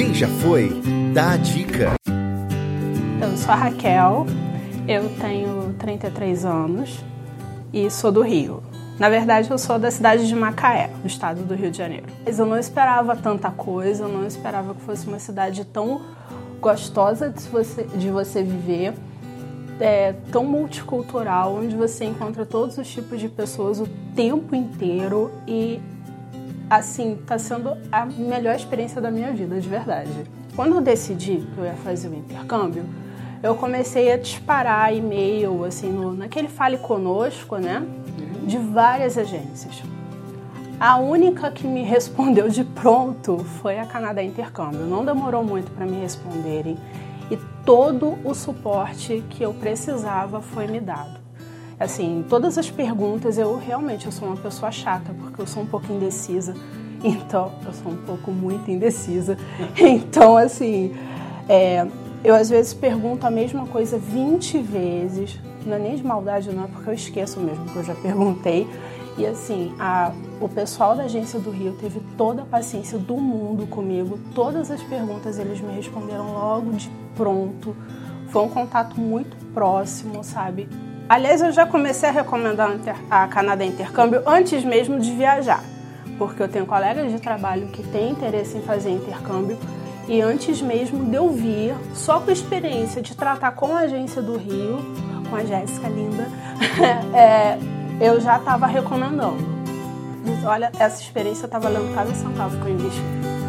Quem já foi, dá a dica. Eu sou a Raquel, eu tenho 33 anos e sou do Rio. Na verdade, eu sou da cidade de Macaé, no estado do Rio de Janeiro. Mas eu não esperava tanta coisa, eu não esperava que fosse uma cidade tão gostosa de você, de você viver, é, tão multicultural, onde você encontra todos os tipos de pessoas o tempo inteiro e assim, tá sendo a melhor experiência da minha vida, de verdade. Quando eu decidi que eu ia fazer o intercâmbio, eu comecei a disparar e-mail, assim, no, naquele Fale Conosco, né? De várias agências. A única que me respondeu de pronto foi a Canadá Intercâmbio. Não demorou muito para me responderem e todo o suporte que eu precisava foi me dado. Assim, todas as perguntas, eu realmente eu sou uma pessoa chata, porque eu sou um pouco indecisa. Então, eu sou um pouco muito indecisa. Então, assim, é, eu às vezes pergunto a mesma coisa 20 vezes. Não é nem de maldade, não, é porque eu esqueço mesmo que eu já perguntei. E assim, a, o pessoal da agência do Rio teve toda a paciência do mundo comigo. Todas as perguntas eles me responderam logo de pronto. Foi um contato muito próximo, sabe? Aliás, eu já comecei a recomendar a Canadá Intercâmbio antes mesmo de viajar, porque eu tenho colegas de trabalho que têm interesse em fazer intercâmbio e antes mesmo de eu vir, só com a experiência de tratar com a agência do Rio, com a Jéssica linda, é, eu já estava recomendando. Olha, essa experiência está valendo cada centavo que eu investi.